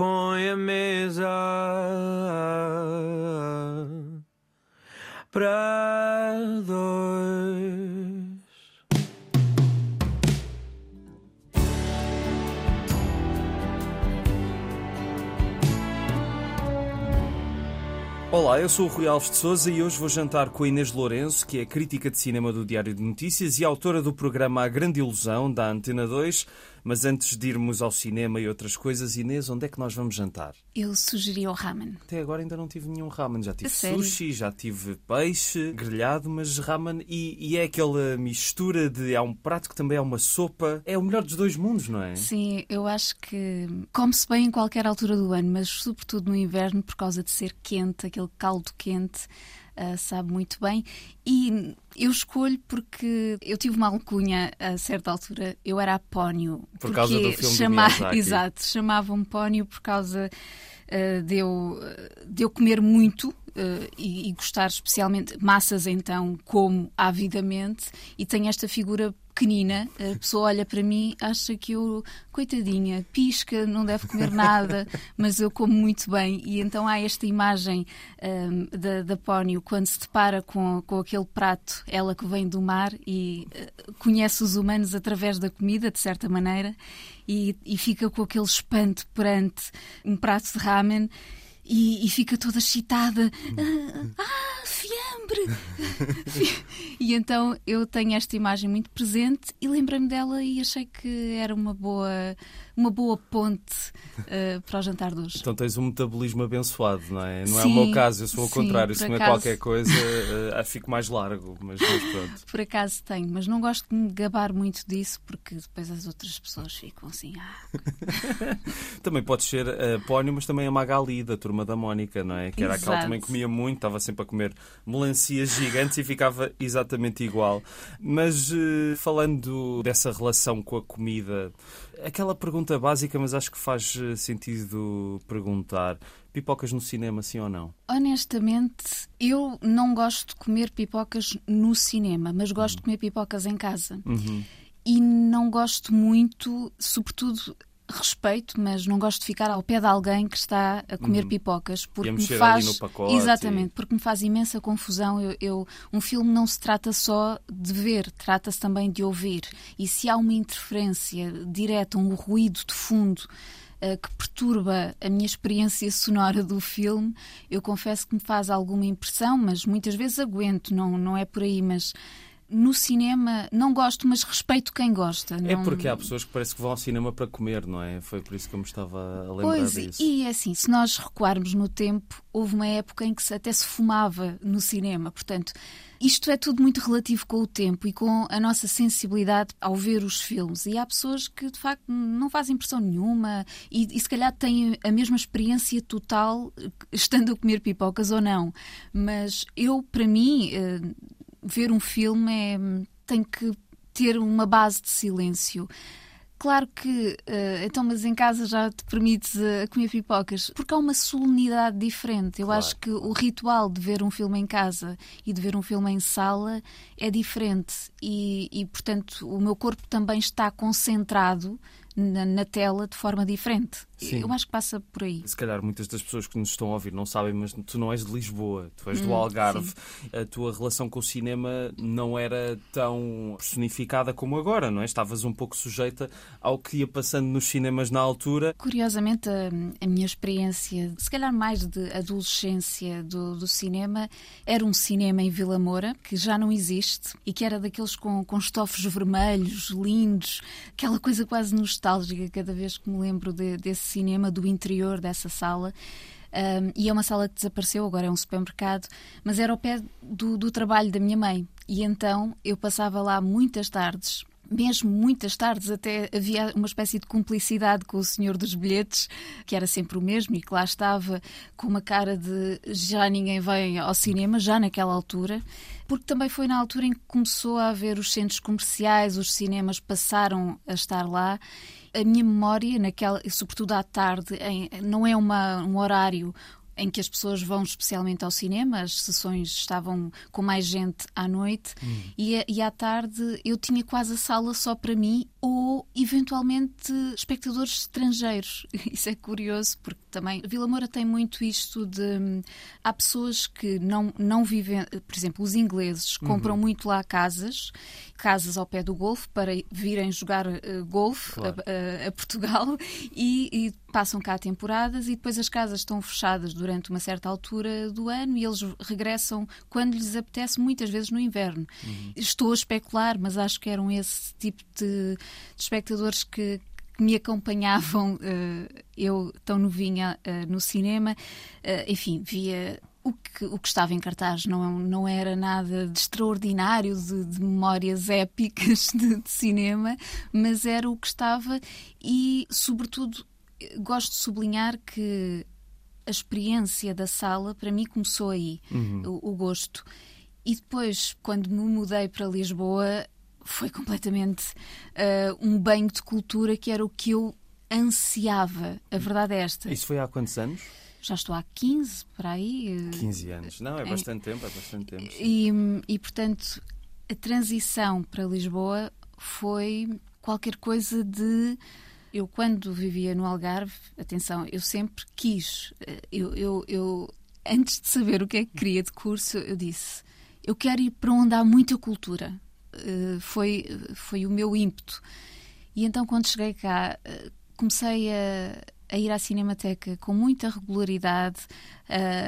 põe a mesa para dois. Olá, eu sou o Rui Alves de Souza e hoje vou jantar com a Inês Lourenço, que é crítica de cinema do Diário de Notícias e autora do programa A Grande Ilusão, da Antena 2. Mas antes de irmos ao cinema e outras coisas, Inês, onde é que nós vamos jantar? Eu sugeri o ramen. Até agora ainda não tive nenhum ramen. Já tive sério? sushi, já tive peixe grelhado, mas ramen. E, e é aquela mistura de. Há um prato que também é uma sopa. É o melhor dos dois mundos, não é? Sim, eu acho que come-se bem em qualquer altura do ano, mas sobretudo no inverno, por causa de ser quente, aquele caldo quente. Ah, sabe muito bem e eu escolho porque eu tive uma alcunha a certa altura, eu era a Pónio. Por causa do filme do Miyazaki. Exato, chamavam-me Pónio por causa ah, de, eu, de eu comer muito ah, e, e gostar especialmente massas, então como avidamente, e tenho esta figura pequenina, a pessoa olha para mim, acha que eu, coitadinha, pisca, não deve comer nada, mas eu como muito bem. E então há esta imagem ahm, da, da Pónio quando se depara com, com aquele prato, ela que vem do mar e eh, conhece os humanos através da comida, de certa maneira, e, e fica com aquele espanto perante um prato de ramen. E, e fica toda excitada. Ah, ah, fiambre! e então eu tenho esta imagem muito presente e lembrei-me dela e achei que era uma boa, uma boa ponte eh, para o jantar de hoje. Então tens um metabolismo abençoado, não é? Não é o Sim, meu caso, eu sou ao sim, contrário. Se comer acaso. qualquer coisa, eh, fico mais largo. Mas, mas pronto. Por acaso tenho, mas não gosto de me gabar muito disso porque depois as outras pessoas ficam assim. Ah, Também pode ser a Pónio, mas também a Magali, da turma da Mónica, não é? Que era aquela que Exato. também comia muito, estava sempre a comer melancias gigantes e ficava exatamente igual. Mas eh, falando dessa relação com a comida, aquela pergunta básica, mas acho que faz eh, sentido perguntar: pipocas no cinema, sim ou não? honestamente, eu não gosto de comer pipocas no cinema, mas gosto de comer pipocas em casa. Uhum. e não gosto muito, sobretudo respeito, mas não gosto de ficar ao pé de alguém que está a comer pipocas porque Uhum. me faz pacote exatamente e- porque me faz imensa confusão. Eu, eu- um filme não se trata só de ver, trata-se também de ouvir. E se há uma interferência direta, um ruído de fundo eh, que perturba a minha experiência sonora do filme, eu confesso que me faz alguma impressão, mas muitas vezes aguento, não, não é por aí, mas no cinema não gosto, mas respeito quem gosta. É não- porque há pessoas que parece que vão ao cinema para comer, não é? Foi por isso que eu me estava a lembrar Pois, disso. e assim, se nós recuarmos no tempo, houve uma época em que até se fumava no cinema. Portanto, isto é tudo muito relativo com o tempo e com a nossa sensibilidade ao ver os filmes. E há pessoas que, de facto, não fazem impressão nenhuma e, e se calhar têm a mesma experiência total eh, estando a comer pipocas ou não. Mas eu, para mim, eh, ver um filme é, tem que ter uma base de silêncio. Claro que, eh, então, mas em casa já te permites eh, comer pipocas, porque há uma solenidade diferente. Eu Claro, acho que o ritual de ver um filme em casa e de ver um filme em sala é diferente. E, e, portanto, o meu corpo também está concentrado na, na tela de forma diferente. Sim. Eu acho que passa por aí. Se calhar muitas das pessoas que nos estão a ouvir não sabem, mas tu não és de Lisboa, tu és do Hum, Algarve. A tua relação com o cinema não era tão personificada como agora, não é? Estavas um pouco sujeita ao que ia passando nos cinemas na altura. Curiosamente, a, a minha experiência, se calhar mais de adolescência do, do cinema, era um cinema em Vila Moura, que já não existe, e que era daqueles com, com estofos vermelhos, lindos, aquela coisa quase nostálgica cada vez que me lembro de- desse cinema, do interior dessa sala. Um, e é uma sala que desapareceu, agora é um supermercado, mas era ao pé do, do trabalho da minha mãe. E então eu passava lá muitas tardes, mesmo muitas tardes, até havia uma espécie de cumplicidade com o senhor dos bilhetes, que era sempre o mesmo e que lá estava com uma cara de já ninguém vem ao cinema, já naquela altura, porque também foi na altura em que começou a haver os centros comerciais, os cinemas passaram a estar lá. A minha memória, naquela, sobretudo à tarde, em- não é uma, um horário em que as pessoas vão especialmente ao cinema, as sessões estavam com mais gente à noite e, a- e à tarde eu tinha quase a sala só para mim ou eventualmente espectadores estrangeiros. Isso é curioso porque também Vila Moura tem muito isto de há pessoas que não não vivem, por exemplo, os ingleses compram uhum. muito lá casas, casas ao pé do golfe para virem jogar uh, golfe claro. a, a, a, Portugal e, e passam cá temporadas e depois as casas estão fechadas durante uma certa altura do ano e eles regressam quando lhes apetece, muitas vezes no inverno. Uhum. Estou a especular, mas acho que eram esse tipo de, de espectadores que, que me acompanhavam, uh, eu tão novinha uh, no cinema, uh, enfim, via o que, o que estava em cartaz não, não era nada de extraordinário, de, de memórias épicas de, de, cinema, mas era o que estava e, sobretudo, gosto de sublinhar que a experiência da sala, para mim, começou aí, uhum. o, o gosto. E depois, quando me mudei para Lisboa, foi completamente uh, um banho de cultura que era o que eu ansiava. A verdade é esta. Isso foi há quantos anos? Já estou há 15, para aí. 15 anos. Não, é bastante é, tempo, é bastante tempo. E, e, portanto, a transição para Lisboa foi qualquer coisa de eu, quando vivia no Algarve, atenção, eu sempre quis. Eh, eu, eu, eu, antes de saber o que é que queria de curso, eu disse: eu quero ir para onde há muita cultura. Uh, foi, foi o meu ímpeto. E então, quando cheguei cá, uh, comecei a, a, ir à Cinemateca com muita regularidade,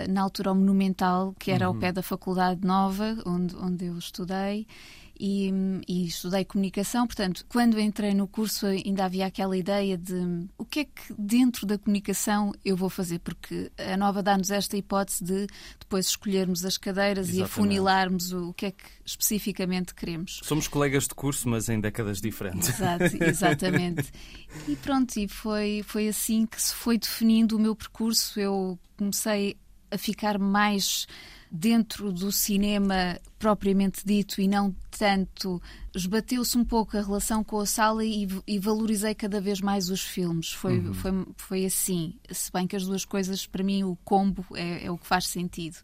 na altura ao Monumental, que era uhum. ao pé da Faculdade Nova, onde, onde eu estudei e, e, estudei comunicação. Portanto, quando entrei no curso, ainda havia aquela ideia de o que é que dentro da comunicação eu vou fazer, porque a nova dá-nos esta hipótese de depois escolhermos as cadeiras Exatamente. e afunilarmos o, o que é que especificamente queremos. Somos colegas de curso, mas em décadas diferentes. Exato, exatamente. e pronto, e foi, foi assim que se foi definindo o meu percurso. Eu comecei a ficar mais dentro do cinema propriamente dito e não tanto. Esbateu-se um pouco a relação com a sala e, e valorizei cada vez mais os filmes. Foi, uhum. foi, foi assim. Se bem que as duas coisas, para mim, o combo é, é o que faz sentido.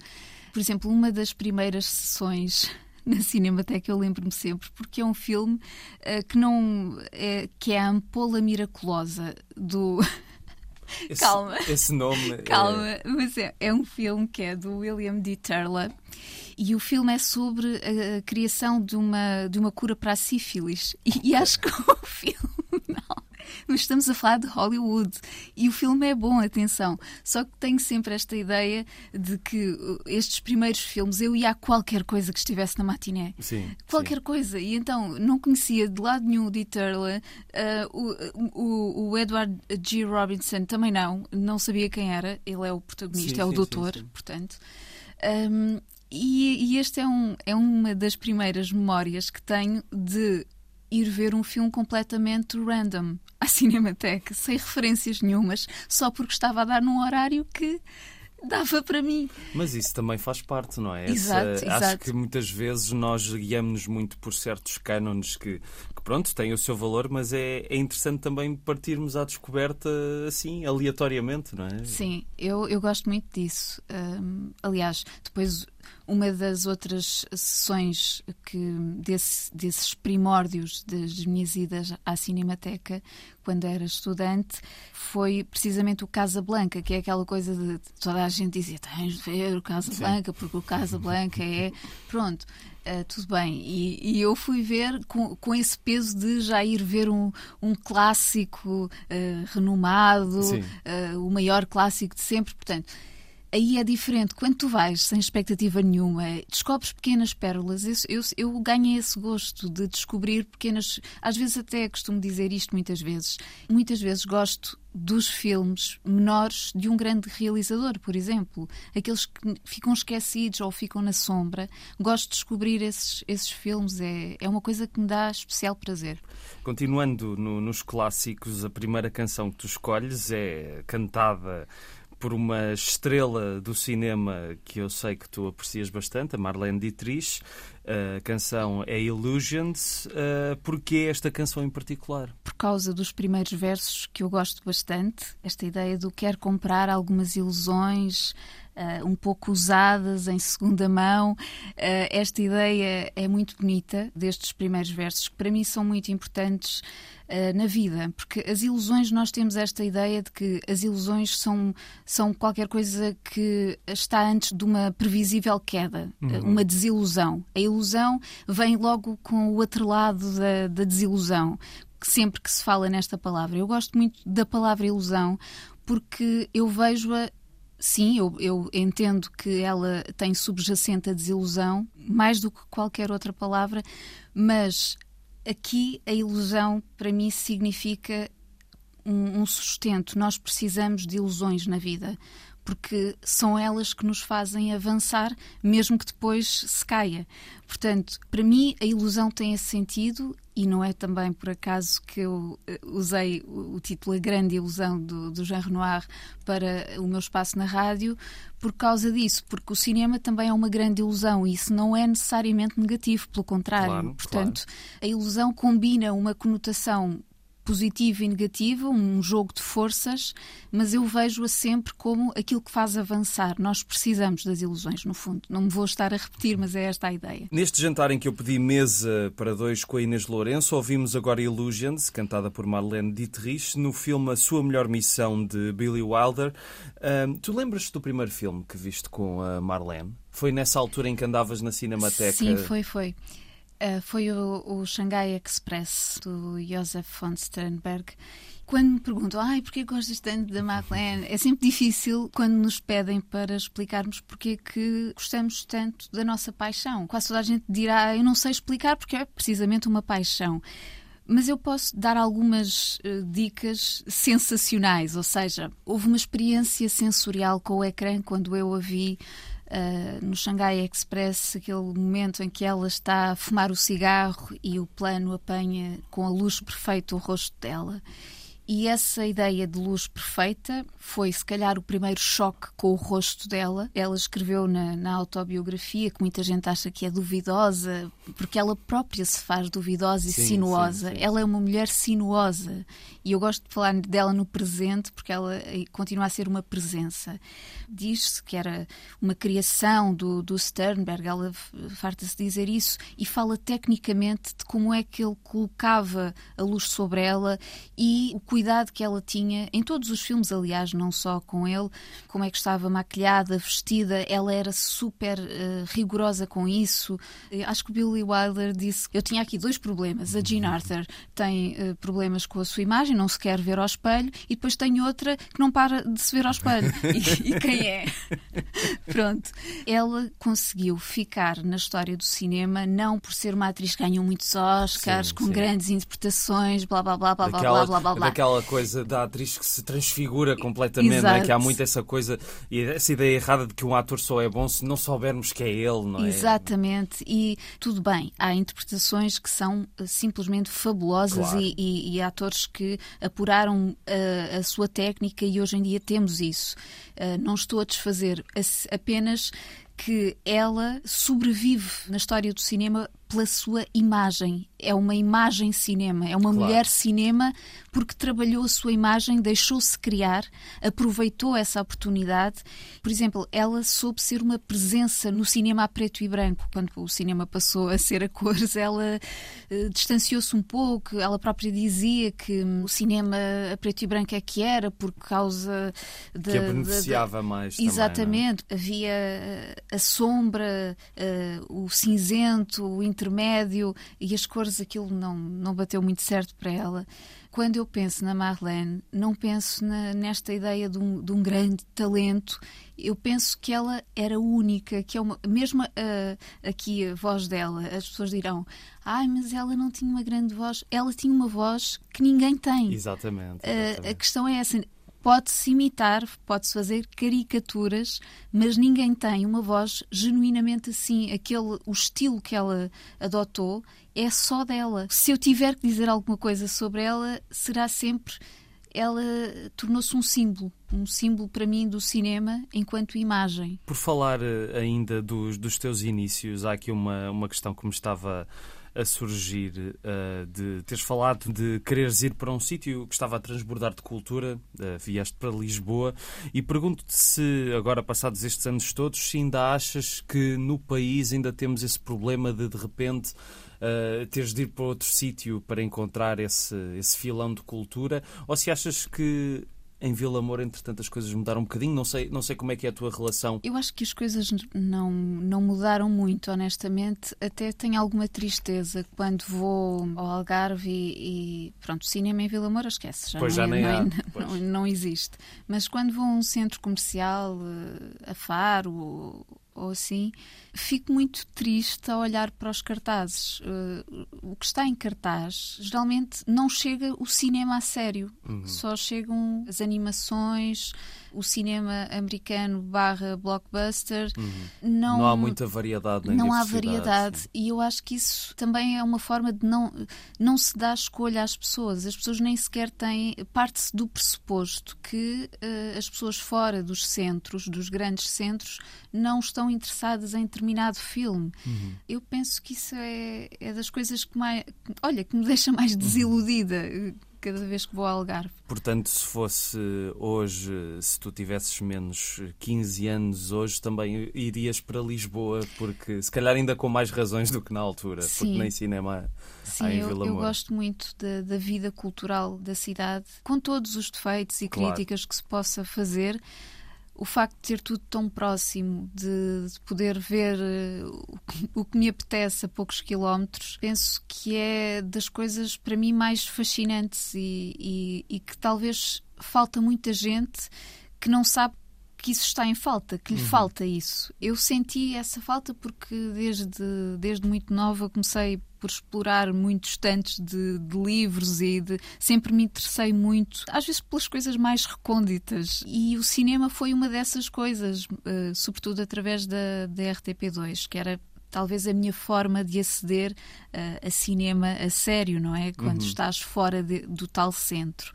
Por exemplo, uma das primeiras sessões na Cinemateca, eu lembro-me sempre, porque é um filme uh, que não é, que é a Ampola Miraculosa do esse, Calma. Esse nome. É- Calma, é... mas é, é um filme que é do William D. Turler e o filme é sobre a, a criação de uma, de uma cura para a sífilis. E, e acho que o filme. Mas estamos a falar de Hollywood. E o filme é bom, atenção. Só que tenho sempre esta ideia de que uh, estes primeiros filmes eu ia a qualquer coisa que estivesse na matiné. Sim. Qualquer sim. coisa. E então não conhecia de lado nenhum o Dee Turler, uh, o, o, o, Edward G. Robinson também não, não sabia quem era. Ele é o protagonista, sim, é o doutor, portanto. Um, e, e, este é, um, é uma das primeiras memórias que tenho de ir ver um filme completamente random à Cinemateca, sem referências nenhumas, só porque estava a dar num horário que dava para mim. Mas isso também faz parte, não é? Exato, Essa, exato. Acho que muitas vezes nós guiamos-nos muito por certos cânones que, que, pronto, têm o seu valor, mas é, é interessante também partirmos à descoberta assim, aleatoriamente, não é? Sim, eu, eu gosto muito disso. Um, aliás, depois uma das outras sessões que desse, desses primórdios das minhas idas à Cinemateca, quando era estudante, foi precisamente o Casa Blanca, que é aquela coisa de toda a gente dizia tens de ver o Casa Blanca, porque o Casa Blanca é. Pronto. Uh, tudo bem, e, e, eu fui ver com, com esse peso de já ir ver um, um clássico uh, renomado, uh, o maior clássico de sempre. Portanto, aí é diferente. Quando tu vais sem expectativa nenhuma, descobres pequenas pérolas. Eu, eu, eu ganhei esse gosto de descobrir pequenas. Às vezes, até costumo dizer isto muitas vezes. Muitas vezes gosto dos filmes menores de um grande realizador, por exemplo. Aqueles que ficam esquecidos ou ficam na sombra. Gosto de descobrir esses, esses filmes. É, é uma coisa que me dá especial prazer. Continuando no, nos clássicos, a primeira canção que tu escolhes é cantada por uma estrela do cinema que eu sei que tu aprecias bastante, a Marlene Dietrich. A canção é Illusions. Uh, porquê esta canção em particular? Por causa dos primeiros versos que eu gosto bastante. Esta ideia do quer comprar algumas ilusões, uh, um pouco usadas em segunda mão. Uh, esta ideia é muito bonita destes primeiros versos, que para mim são muito importantes uh, na vida, porque as ilusões, nós temos esta ideia de que as ilusões são, são qualquer coisa que está antes de uma previsível queda, uhum. uma desilusão. A ilusão vem logo com o outro lado da, da desilusão, sempre que se fala nesta palavra. Eu gosto muito da palavra ilusão porque eu vejo-a Sim, eu, eu, entendo que ela tem subjacente a desilusão, mais do que qualquer outra palavra, mas aqui a ilusão para mim significa um, um sustento. Nós precisamos de ilusões na vida porque são elas que nos fazem avançar, mesmo que depois se caia. Portanto, para mim, a ilusão tem esse sentido e não é também por acaso que eu eh, usei o título A Grande Ilusão do, do Jean Renoir para o meu espaço na rádio, por causa disso, porque o cinema também é uma grande ilusão e isso não é necessariamente negativo, pelo contrário. Claro, Portanto, claro. a ilusão combina uma conotação positiva e negativa, um jogo de forças, mas eu vejo-a sempre como aquilo que faz avançar. Nós precisamos das ilusões, no fundo. Não me vou estar a repetir, mas é esta a ideia. Neste jantar em que eu pedi mesa para dois com a Inês Lourenço, ouvimos agora Illusions, cantada por Marlene Dietrich, no filme A Sua Melhor Missão, de Billy Wilder. tu lembras-te do primeiro filme que viste com a Marlene? Foi nessa altura em que andavas na Cinemateca? Sim, foi, foi. Uh, foi o, o Shanghai Express, do Josef von Sternberg. Quando me perguntam, ai, porquê gostas tanto da Marlene? É sempre difícil quando nos pedem para explicarmos porque que gostamos tanto da nossa paixão. Quase toda a gente dirá, eu não sei explicar porque é precisamente uma paixão. Mas eu posso dar algumas uh, dicas sensacionais, ou seja, houve uma experiência sensorial com o ecrã quando eu a vi uh, no Shanghai Express, aquele momento em que ela está a fumar o cigarro e o plano apanha com a luz perfeita o rosto dela. E essa ideia de luz perfeita foi, se calhar, o primeiro choque com o rosto dela. Ela escreveu na, na, autobiografia, que muita gente acha que é duvidosa, porque ela própria se faz duvidosa e sim, sinuosa. Sim, sim, ela é uma mulher sinuosa. E eu gosto de falar dela no presente, porque ela eh, continua a ser uma presença. Diz-se que era uma criação do, do Sternberg, ela farta-se dizer isso, e fala tecnicamente de como é que ele colocava a luz sobre ela e o cuidado que ela tinha, em todos os filmes, aliás, não só com ele, como é que estava maquilhada, vestida, ela era super uh, rigorosa com isso. Acho que o Billy Wilder disse: Eu tinha aqui dois problemas. A Jean Arthur tem uh, problemas com a sua imagem, não se quer ver ao espelho, e depois tem outra que não para de se ver ao espelho. E, e quem é? Pronto. Ela conseguiu ficar na história do cinema, não por ser uma atriz que ganhou muitos Oscars, sim, com sim. grandes interpretações, blá blá blá blá daquela, blá blá blá. Aquela coisa da atriz que se transfigura completamente, não é? que há muito essa coisa e essa ideia errada de que um ator só é bom se não soubermos que é ele, não é? Exatamente, e tudo bem, há interpretações que são eh, simplesmente fabulosas claro. e, e, e, atores que apuraram a, eh, a, sua técnica e hoje em dia temos isso. Uh, não estou a desfazer, apenas que ela sobrevive na história do cinema pela sua imagem. É uma imagem cinema, é uma claro. mulher cinema porque trabalhou a sua imagem, deixou-se criar, aproveitou essa oportunidade. Por exemplo, ela soube ser uma presença no cinema a preto e branco. Quando o cinema passou a ser a cores, ela eh, distanciou-se um pouco. Ela própria dizia que o cinema a preto e branco é que era por causa de, que a beneficiava mais. Exatamente. Também, Havia eh, a sombra, uh, o cinzento, o intermédio e as cores, aquilo não, não bateu muito certo para ela. Quando eu penso na Marlene, não penso na, nesta ideia de um, de um, grande talento. Eu penso que ela era única, que é uma, mesmo uh, aqui a voz dela, as pessoas dirão: ai, mas ela não tinha uma grande voz. Ela tinha uma voz que ninguém tem. Exatamente. exatamente. Uh, a questão é essa pode-se imitar, pode-se fazer caricaturas, mas ninguém tem uma voz genuinamente assim. Aquele, o estilo que ela adotou é só dela. Se eu tiver que dizer alguma coisa sobre ela, será sempre ela tornou-se um símbolo, um símbolo para mim do cinema enquanto imagem. Por falar eh, ainda dos, dos teus inícios, há aqui uma, uma questão que me estava a surgir uh, de teres falado de quereres ir para um sítio que estava a transbordar de cultura, uh, vieste para Lisboa, e pergunto-te se, agora passados estes anos todos, se ainda achas que no país ainda temos esse problema de, de repente, uh, teres de ir para outro sítio para encontrar esse, esse filão de cultura, ou se achas que em Vila Moura, entretanto, as coisas mudaram um bocadinho. Não sei, não sei como é que é a tua relação. Eu acho que as coisas não, não mudaram muito, honestamente. Até tenho alguma tristeza quando vou ao Algarve e, e pronto, cinema em Vila Moura esquece, já, pois não, já nem há. Não, não, existe. Mas quando vou a um centro comercial, eh, a Faro ou assim, fico muito triste a olhar para os cartazes. Uh, o que está em cartaz geralmente não chega o cinema a sério, uhum. só chegam as animações, o cinema americano barra blockbuster. Uhum. Não, não há muita variedade. Não há variedade sim. e eu acho que isso também é uma forma de não, não se dar escolha às pessoas. As pessoas nem sequer têm. Parte-se do pressuposto que uh, as pessoas fora dos centros, dos grandes centros, não estão interessadas em determinado filme. Uhum. Eu penso que isso é, é das coisas que mais. Olha, que me deixa mais uhum. desiludida cada vez que vou ao Algarve. Portanto, se fosse hoje, se tu tivesses menos 15 anos hoje, também irias para Lisboa, porque se calhar ainda com mais razões do que na altura, Sim. porque nem cinema Sim, há em eu, Vila eu gosto muito da, da, vida cultural da cidade, com todos os defeitos e claro. críticas que se possa fazer o facto de ter tudo tão próximo, de, de poder ver uh, o, que me apetece a poucos quilómetros, penso que é das coisas para mim mais fascinantes e, e, e que talvez falta muita gente que não sabe que isso está em falta, que lhe uhum. falta isso. Eu senti essa falta porque desde, desde muito nova comecei por explorar muitos tantos de, de, livros e de, sempre me interessei muito, às vezes pelas coisas mais recônditas. E o cinema foi uma dessas coisas, uh, sobretudo através da, da RTP2, que era talvez a minha forma de aceder uh, a cinema a sério, não é? Quando uhum. estás fora de, do tal centro.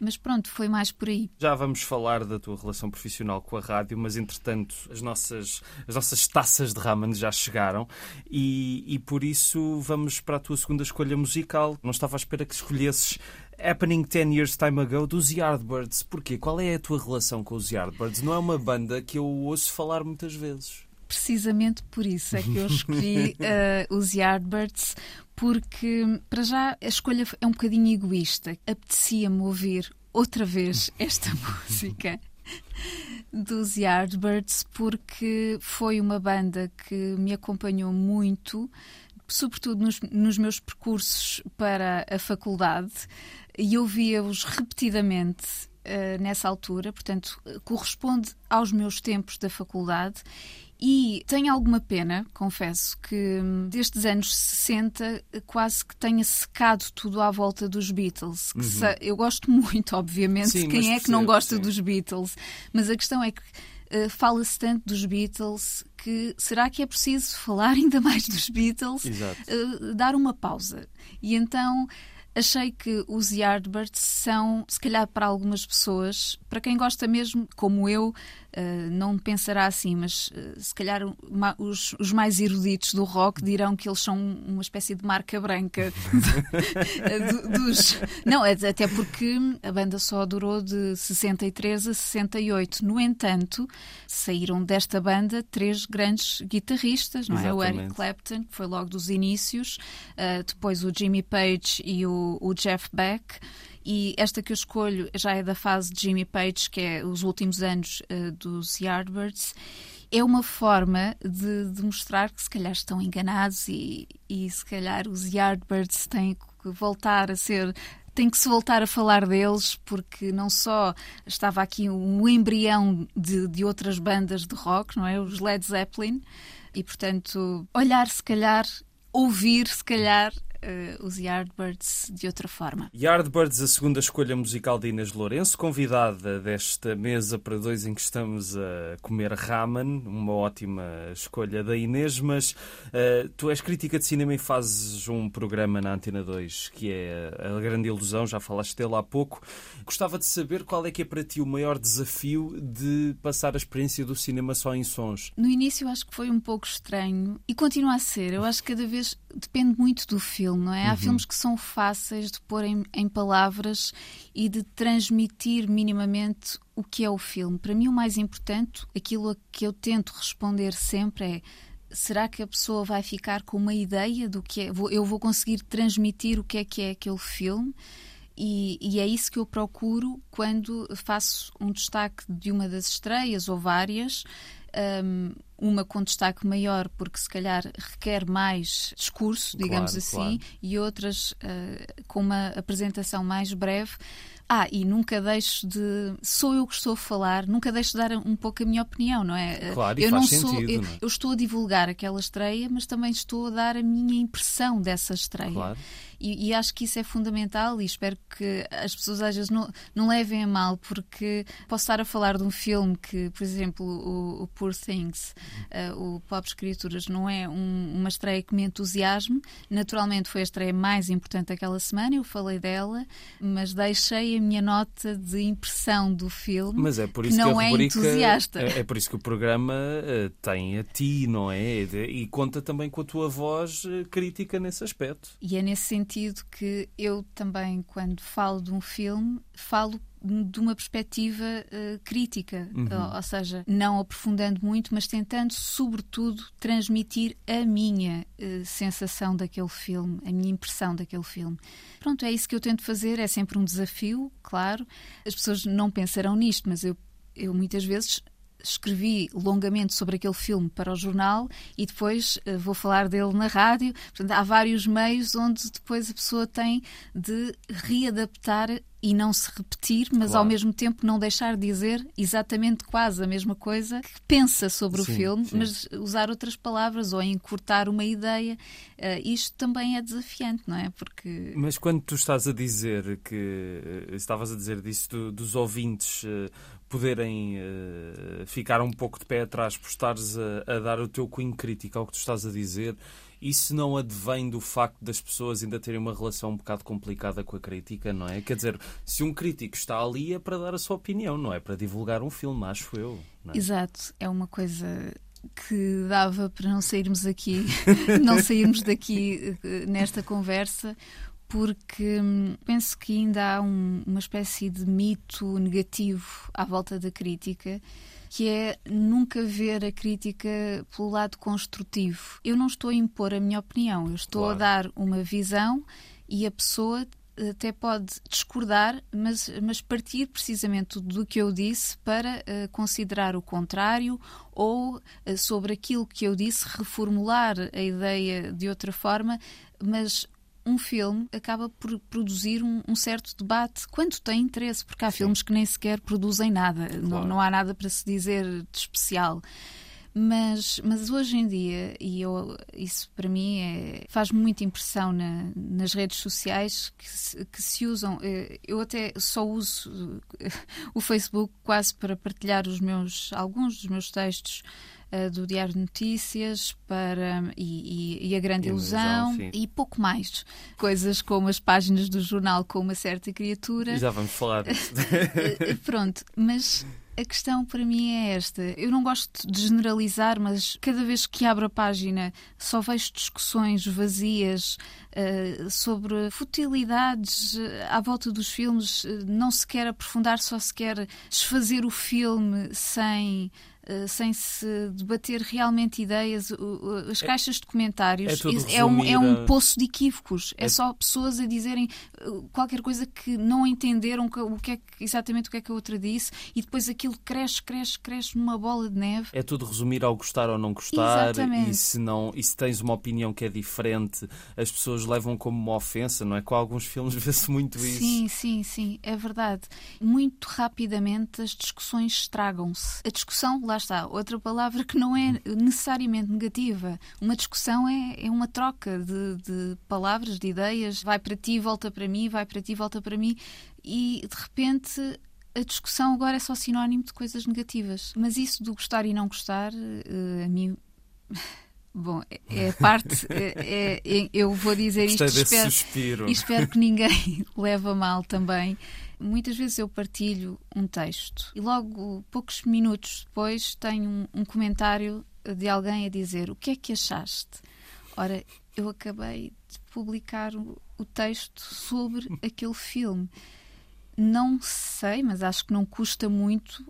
Mas pronto, foi mais por aí. Já vamos falar da tua relação profissional com a rádio, mas entretanto as nossas, as nossas taças de ramen já chegaram e, e por isso vamos para a tua segunda escolha musical. Não estava à espera que escolhesses Happening 10 Years Time Ago dos Yardbirds. Porquê? Qual é a tua relação com os Yardbirds? Não é uma banda que eu ouço falar muitas vezes precisamente por isso é que eu escolhi uh, os Yardbirds, porque para já a escolha é um bocadinho egoísta. Apetecia-me ouvir outra vez esta música dos Yardbirds, porque foi uma banda que me acompanhou muito, sobretudo nos, nos meus percursos para a faculdade, e ouvia-os repetidamente uh, nessa altura, portanto, corresponde aos meus tempos da faculdade e tenho alguma pena, confesso, que hum, destes anos 60 quase que tenha secado tudo à volta dos Beatles. Uhum. Se, eu gosto muito, obviamente, sim, quem é que não gosta sim. dos Beatles, mas a questão é que uh, fala-se tanto dos Beatles que será que é preciso falar ainda mais dos Beatles? Uh, dar uma pausa. E então achei que os Yardbirds são, se calhar para algumas pessoas, para quem gosta mesmo, como eu, uh, não pensará assim, mas uh, se calhar os, os, mais eruditos do rock dirão que eles são uma espécie de marca branca dos. Não, até porque a banda só durou de 63 a 68. No entanto, saíram desta banda três grandes guitarristas, não é? O Eric Clapton, que foi logo dos inícios, uh, depois o Jimmy Page e o o, Jeff Beck. E esta que eu escolho já é da fase de Jimmy Page, que é os últimos anos uh, dos Yardbirds. É uma forma de, de, mostrar que se calhar estão enganados e, e se calhar os Yardbirds têm que voltar a ser tem que se voltar a falar deles, porque não só estava aqui um embrião de, de outras bandas de rock, não é? Os Led Zeppelin, e portanto, olhar se calhar, ouvir se calhar uh, os Yardbirds de outra forma. Yardbirds, a segunda escolha musical de Inês Lourenço, convidada desta mesa para dois em que estamos a comer ramen, uma ótima escolha da Inês, mas uh, tu és crítica de cinema e fazes um programa na Antena 2 que é A Grande Ilusão, já falaste dele há pouco. Gostava de saber qual é que é para ti o maior desafio de passar a experiência do cinema só em sons. No início acho que foi um pouco estranho e continua a ser. Eu acho que cada vez depende muito do filme, não é? Há filmes que são fáceis de pôr em, em palavras e de transmitir minimamente o que é o filme. Para mim, o mais importante, aquilo a que eu tento responder sempre é será que a pessoa vai ficar com uma ideia do que é? Eu vou conseguir transmitir o que é que é aquele filme? E, e, é isso que eu procuro quando faço um destaque de uma das estreias ou várias. Um, uma com destaque maior, porque se calhar requer mais discurso, digamos Claro, assim, claro. e outras uh, com uma apresentação mais breve. Ah, e nunca deixo de. Sou eu que estou a falar, nunca deixo de dar um pouco a minha opinião, não é? Claro, eu não sou. sentido, eu, não é? eu estou a divulgar aquela estreia, mas também estou a dar a minha impressão dessa estreia. Claro. E, e acho que isso é fundamental e espero que as pessoas às vezes não, não levem a mal, porque posso estar a falar de um filme que, por exemplo, o, o Poor Things, eh, o Pobres Criaturas, não é um- uma estreia que me entusiasme. Naturalmente foi a estreia mais importante daquela semana, eu falei dela, mas deixei a minha nota de impressão do filme. Mas é por que isso que, não a é entusiasta. É, é por isso que o programa eh, tem a ti, não é? E conta também com a tua voz eh, crítica nesse aspecto. E é nesse sentido que eu também, quando falo de um filme, falo de uma perspectiva eh, crítica, ou, ou seja, não aprofundando muito, mas tentando, sobretudo, transmitir a minha eh, sensação daquele filme, a minha impressão daquele filme. Pronto, é isso que eu tento fazer, é sempre um desafio, claro. As pessoas não pensarão nisto, mas eu, eu muitas vezes escrevi longamente sobre aquele filme para o jornal e depois eh, vou falar dele na rádio. Portanto, há vários meios onde depois a pessoa tem de readaptar e não se repetir, mas Claro. ao mesmo tempo não deixar de dizer exatamente quase a mesma coisa que pensa sobre o Sim, filme, sim. mas usar outras palavras ou encurtar uma ideia. Eh, isto também é desafiante, não é? Porque Mas quando tu estás a dizer que. eh, Estavas a dizer disso do- dos ouvintes eh, poderem eh, ficar um pouco de pé atrás por estares a, a dar o teu cunho crítico ao que tu estás a dizer, isso não advém do facto das pessoas ainda terem uma relação um bocado complicada com a crítica, não é? Quer dizer, se um crítico está ali é para dar a sua opinião, não é para divulgar um filme, acho eu. é? Exato, é uma coisa que dava para não sairmos aqui, não sairmos daqui eh, nesta conversa, porque hum, penso que ainda há um- uma espécie de mito negativo à volta da crítica. Que é nunca ver a crítica pelo lado construtivo. Eu não estou a impor a minha opinião, eu estou a Claro. dar uma visão e a pessoa até pode discordar, mas, mas partir precisamente do que eu disse para eh, considerar o contrário ou eh, sobre aquilo que eu disse reformular a ideia de outra forma, mas um filme acaba por produzir um, um certo debate quando tem interesse, porque há filmes que nem sequer produzem nada, não, Claro. não há nada para se dizer de especial. Mas, mas hoje em dia, e eu, isso para mim é, faz muita impressão na- nas redes sociais que se, que se usam. eh, Eu até só uso eh, o Facebook quase para partilhar os meus, alguns dos meus textos eh, do Diário de Notícias para, e, e- e a Grande E Ilusão e pouco mais. Coisas como as páginas do jornal com uma certa criatura. Já vamos falar disso. Eh, Pronto, mas a questão para mim é esta. Eu não gosto de generalizar, mas cada vez que abro a página só vejo discussões vazias eh, sobre futilidades eh, à volta dos filmes. Eh, não se quer aprofundar, só se quer desfazer o filme sem. Eh, Sem se debater realmente ideias, as caixas de comentários é é, um, é um a- poço de equívocos. É, É- só pessoas a dizerem uh, qualquer coisa que não entenderam o que é exatamente o que é que a outra disse e depois aquilo cresce, cresce, cresce numa bola de neve. É tudo resumir ao gostar ou não gostar Exatamente. e se, não, e se tens uma opinião que é diferente, as pessoas levam como uma ofensa, não é? Com alguns filmes vê-se muito isso. Sim, sim, sim, é verdade. Muito rapidamente as discussões estragam-se. A discussão, lá está, outra palavra que não é necessariamente negativa. Uma discussão é, é uma troca de, de palavras, de ideias. Vai para ti, volta para mim, vai para ti, volta para mim. E de repente a discussão agora é só sinónimo de coisas negativas. Mas isso do gostar e não gostar, eh, a mim. Bom, é- é parte. é- é- eu vou dizer Gostei isto, espero, suspiro. e espero que ninguém leve a mal também. Muitas vezes eu partilho um texto e logo, poucos minutos depois, tenho um, um comentário de alguém a dizer o que é que achaste? Ora, eu acabei de publicar o, o texto sobre aquele filme. Não sei, mas acho que não custa muito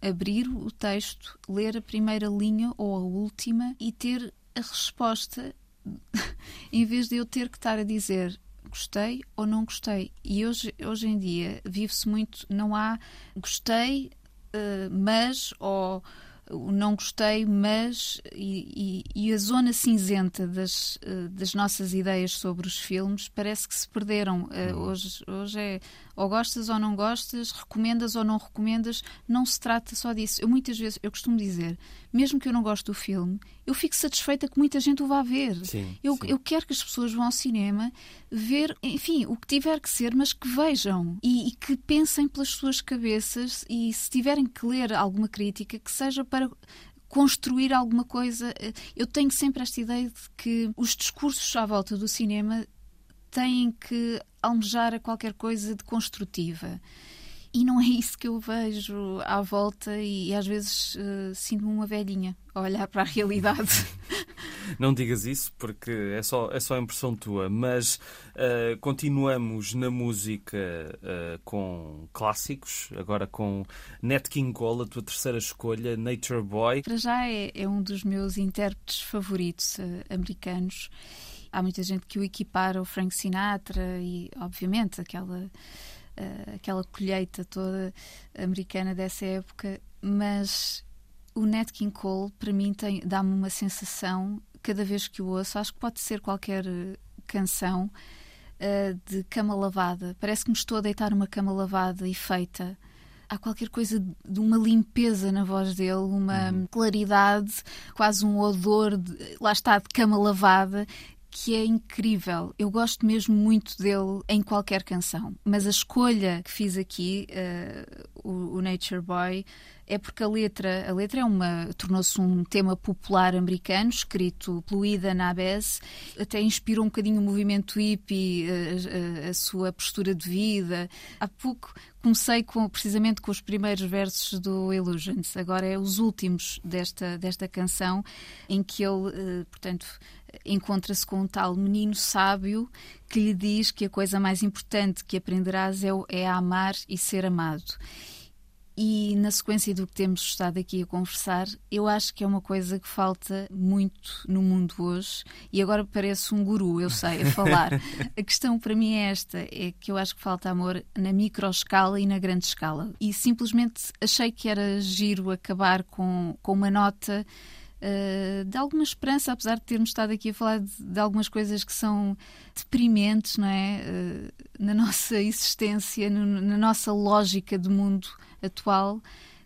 abrir o texto, ler a primeira linha ou a última e ter a resposta, em vez de eu ter que estar a dizer gostei ou não gostei. E hoje, hoje em dia vive-se muito, não há gostei, uh, mas ou não gostei, mas e, e, e, a zona cinzenta das, eh, das nossas ideias sobre os filmes parece que se perderam. Uh, hoje, hoje é ou gostas ou não gostas, recomendas ou não recomendas, não se trata só disso. Eu muitas vezes, eu costumo dizer, mesmo que eu não goste do filme, eu fico satisfeita que muita gente o vá ver. Sim, eu, sim. eu quero que as pessoas vão ao cinema ver, enfim, o que tiver que ser, mas que vejam e, e que pensem pelas suas cabeças e se tiverem que ler alguma crítica, que seja para construir alguma coisa. Eu tenho sempre esta ideia de que os discursos à volta do cinema têm que almejar a qualquer coisa de construtiva. E não é isso que eu vejo à volta e, às vezes uh, sinto-me uma velhinha a olhar para a realidade. Não digas isso porque é só, é só impressão tua, mas uh, continuamos na música uh, com clássicos, agora com Nat King Cole, a tua terceira escolha, Nature Boy. Para já é, é um dos meus intérpretes favoritos americanos há muita gente que o equipara ao Frank Sinatra e, obviamente, aquela, uh, aquela colheita toda americana dessa época, mas o Nat King Cole, para mim, dá-me uma sensação, cada vez que o ouço, acho que pode ser qualquer eh, canção uh, de cama lavada. Parece que me estou a deitar uma cama lavada e feita há qualquer coisa de uma limpeza na voz dele, uma uhum. claridade, quase um odor, de, lá está, de cama lavada, que é incrível. Eu gosto mesmo muito dele em qualquer canção, mas a escolha que fiz aqui, uh, o, o, Nature Boy, é porque a letra, a letra é uma tornou-se um tema popular americano, escrito pelo Ida Nabes, até inspirou um bocadinho o movimento hippie, a, a, a sua postura de vida. Há pouco comecei com, precisamente com os primeiros versos do Illusions, agora é os últimos desta, desta canção, em que ele, portanto, encontra-se com um tal menino sábio que lhe diz que a coisa mais importante que aprenderás é, é amar e ser amado. E na sequência do que temos estado aqui a conversar, eu acho que é uma coisa que falta muito no mundo hoje. E agora parece um guru, eu sei, a falar. a questão para mim é esta: é que eu acho que falta amor na microescala e na grande escala. E simplesmente achei que era giro acabar com, com uma nota uh, de alguma esperança, apesar de termos estado aqui a falar de, de algumas coisas que são deprimentes, não é? Uh, na nossa existência, no, na nossa lógica de mundo atual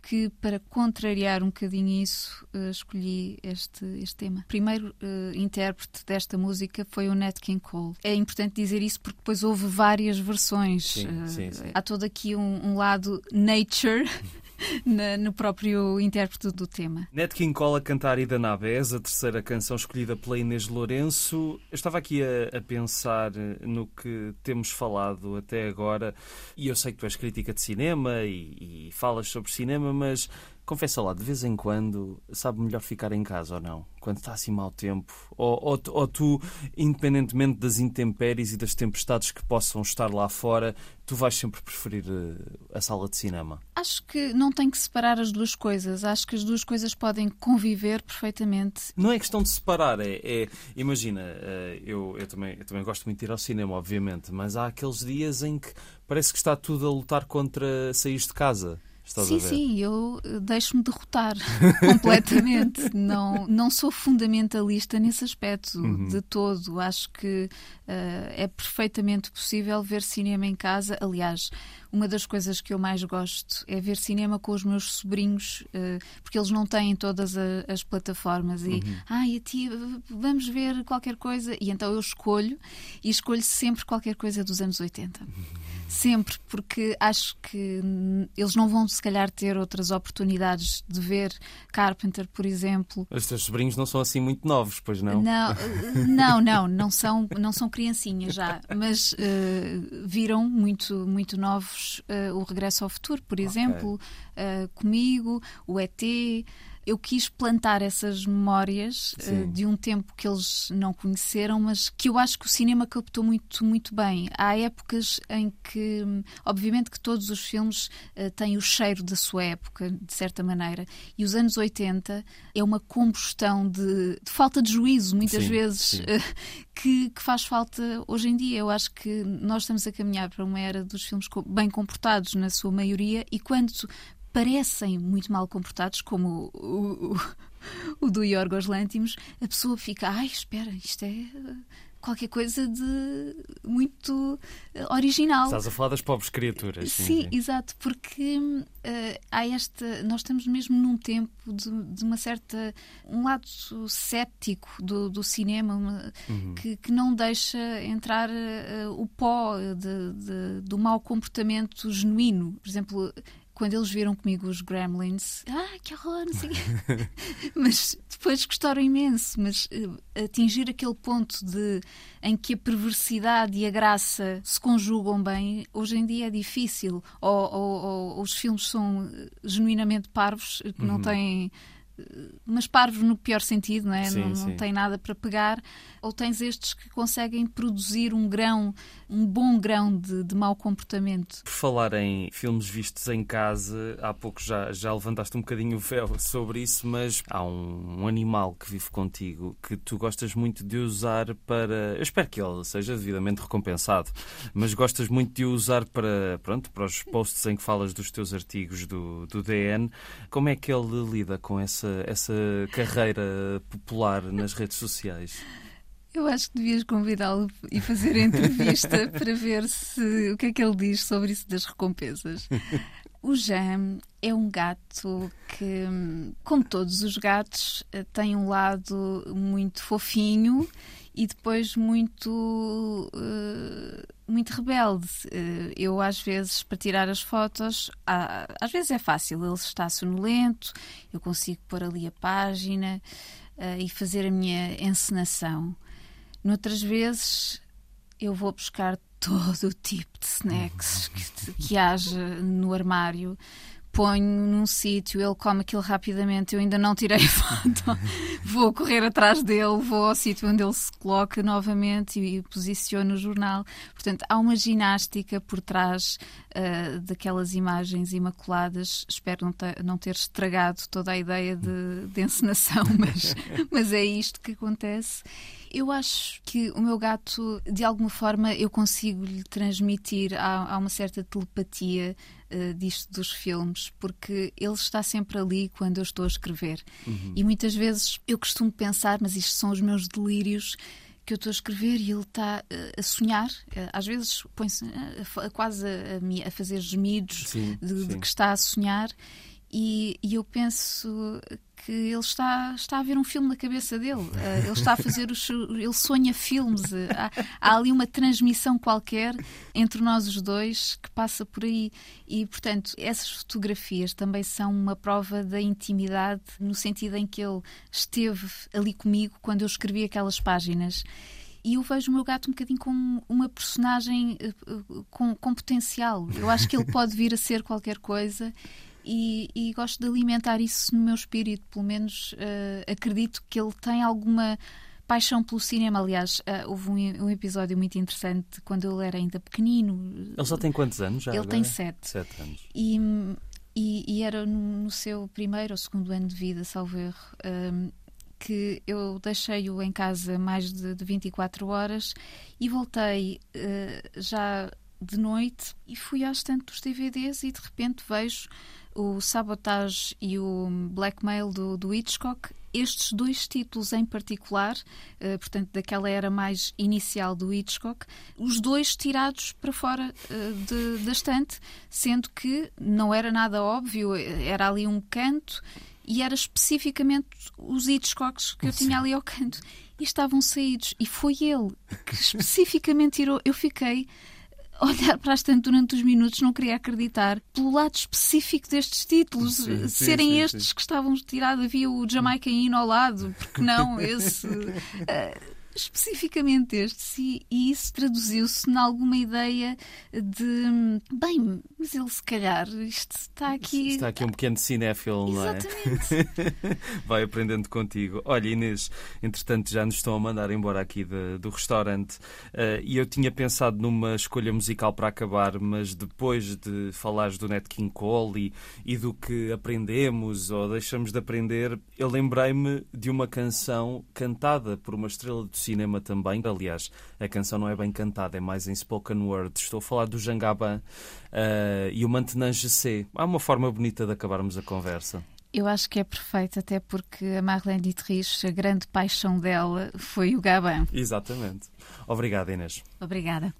que, para contrariar um bocadinho isso, uh, escolhi este, este tema. O primeiro uh, intérprete desta música foi o Nat King Cole. É importante dizer isso porque depois houve várias versões. Sim, uh, sim, sim. Há todo aqui um, um lado nature na, no próprio intérprete do tema. Nat King Cole a cantar Ida Nabés, a terceira canção escolhida pela Inês Lourenço. Eu estava aqui a, a, pensar no que temos falado até agora, e eu sei que tu és crítica de cinema e, e falas sobre cinema, mas confessa lá, de vez em quando, sabe melhor ficar em casa ou não? Quando está assim mau tempo? Ou, ou, ou, tu, independentemente das intempéries e das tempestades que possam estar lá fora, tu vais sempre preferir uh, a sala de cinema? Acho que não tem que separar as duas coisas. Acho que as duas coisas podem conviver perfeitamente. Não é questão de separar, é. é imagina, uh, eu, eu, também, eu também gosto muito de ir ao cinema, obviamente, mas há aqueles dias em que parece que está tudo a lutar contra sair de casa. Estás sim, sim, eu eh, deixo-me derrotar completamente. não, não sou fundamentalista nesse aspecto uhum. de todo. Acho que uh, é perfeitamente possível ver cinema em casa. Aliás, uma das coisas que eu mais gosto é ver cinema com os meus sobrinhos, uh, porque eles não têm todas as plataformas. E, uhum. ah, e a tia, vamos ver qualquer coisa. E então eu escolho, e escolho sempre qualquer coisa dos anos 80. Uhum. Sempre, porque acho que eles não vão, se calhar, ter outras oportunidades de ver Carpenter, por exemplo. Os teus sobrinhos não são assim muito novos, pois não? Não, não, não, não são, não são criancinhas já, mas uh, viram muito, muito novos uh, o Regresso ao Futuro, por exemplo, okay. uh, comigo, o ET. Eu quis plantar essas memórias uh, de um tempo que eles não conheceram, mas que eu acho que o cinema captou muito, muito bem. Há épocas em que, obviamente, que todos os filmes uh, têm o cheiro da sua época, de certa maneira, e os anos 80 é uma combustão de, de falta de juízo, muitas sim, vezes, sim. Uh, que, que, faz falta hoje em dia. Eu acho que nós estamos a caminhar para uma era dos filmes bem comportados, na sua maioria, e quando parecem muito mal comportados, como o, o, o do Yorgos Lantimos, a pessoa fica, ai, espera, isto é qualquer coisa de muito eh, original. Estás a falar das pobres criaturas. Sim, sim, sim. exato, porque uh, há esta. Nós estamos mesmo num tempo de, de uma certa. um lado séptico do, do cinema uma, uhum. que, que, não deixa entrar uh, o pó de, de, do mau comportamento genuíno. Por exemplo, quando eles viram comigo os Gremlins, ah, que horror, não sei Mas depois gostaram imenso. Mas uh, atingir aquele ponto de em que a perversidade e a graça se conjugam bem, hoje em dia é difícil. Ou, ou, ou os filmes são genuinamente parvos, que uhum. não têm mas parvos no pior sentido, não é? Sim, não, não tem nada para pegar. Ou tens estes que conseguem produzir um grão, um bom grão de, de mau comportamento. Por falar em filmes vistos em casa, há pouco já, já levantaste um bocadinho o véu sobre isso, mas há um, um animal que vive contigo que tu gostas muito de usar para. Eu espero que ele seja devidamente recompensado, mas gostas muito de usar para, pronto, para os posts em que falas dos teus artigos do, do DN. Como é que ele lida com essa essa, essa carreira popular nas redes sociais? Eu acho que devias convidá-lo e fazer a entrevista para ver se, o que é que ele diz sobre isso das recompensas. O Jam é um gato que, como todos os gatos, tem um lado muito fofinho e depois muito uh, muito rebelde. Uh, eu às vezes para tirar as fotos, às vezes é fácil, ele está sonolento, eu consigo pôr ali a página uh, e fazer a minha encenação. Noutras vezes eu vou buscar todo o tipo de snacks que, que haja no armário ponho num sítio, ele come aquilo rapidamente, eu ainda não tirei foto, vou correr atrás dele, vou ao sítio onde ele se coloca novamente e, posiciono o jornal. Portanto, há uma ginástica por trás uh, daquelas imagens imaculadas. Espero não, ter, não ter estragado toda a ideia de, de encenação, mas, mas é isto que acontece. Eu acho que o meu gato, de alguma forma, eu consigo lhe transmitir. Há, há uma certa telepatia uh, disto dos filmes, porque ele está sempre ali quando eu estou a escrever. Uhum. E muitas vezes eu costumo pensar, mas isto são os meus delírios que eu estou a escrever e ele está uh, a sonhar. Uh, às vezes põe-se uh, quase a, a, fazer gemidos sim, de, sim. de, que está a sonhar. E, e, eu penso que ele está, está a ver um filme na cabeça dele. Uh, ele está a fazer os, ele sonha filmes. Há, há, ali uma transmissão qualquer entre nós os dois que passa por aí. E, portanto, essas fotografias também são uma prova da intimidade, no sentido em que ele esteve ali comigo quando eu escrevi aquelas páginas e eu vejo o meu gato um bocadinho como uma personagem uh, com, com potencial. Eu acho que ele pode vir a ser qualquer coisa e, e, gosto de alimentar isso no meu espírito. Pelo menos uh, acredito que ele tem alguma paixão pelo cinema. Aliás, uh, houve um, um, episódio muito interessante quando ele era ainda pequenino. Ele só tem quantos anos já? Ele agora? tem sete. Sete anos. E, e, e era no, no, seu primeiro ou segundo ano de vida, salvo erro. Um, que eu deixei-o em casa mais de, de 24 horas e voltei uh, já de noite e fui à estante dos DVDs e de repente vejo o Sabotage e o Blackmail do, do Hitchcock, estes dois títulos em particular, uh, portanto, daquela era mais inicial do Hitchcock, os dois tirados para fora uh, de, da estante, sendo que não era nada óbvio, era ali um canto e era especificamente os Hitchcocks que eu tinha ali ao canto. E estavam saídos. E foi ele que especificamente tirou. Eu fiquei olhar para a estante durante os minutos, não queria acreditar pelo lado específico destes títulos, sim, serem sim, estes sim. que estavam tirados. Havia o Jamaica Inn ao lado, porque não esse. Uh, especificamente estes, e, e isso traduziu-se em alguma ideia de bem, mas ele se calhar isto está aqui. Está aqui um pequeno cinéfilo, não é? Vai aprendendo contigo. Olha, Inês, entretanto já nos estão a mandar embora aqui de- do restaurante eh, e eu tinha pensado numa escolha musical para acabar, mas depois de falares do Nat King Cole e, e do que aprendemos ou deixamos de aprender, eu lembrei-me de uma canção cantada por uma estrela do cinema também. Aliás, a canção não é bem cantada, é mais em spoken word. Estou a falar do Jangaban eh, e o Maintenant Je sais. Há uma forma bonita de acabarmos a conversa. Eu acho que é perfeito, até porque a Marlene Dietrich, a grande paixão dela foi o Gabin. Exatamente. Obrigado, Inês. Obrigada.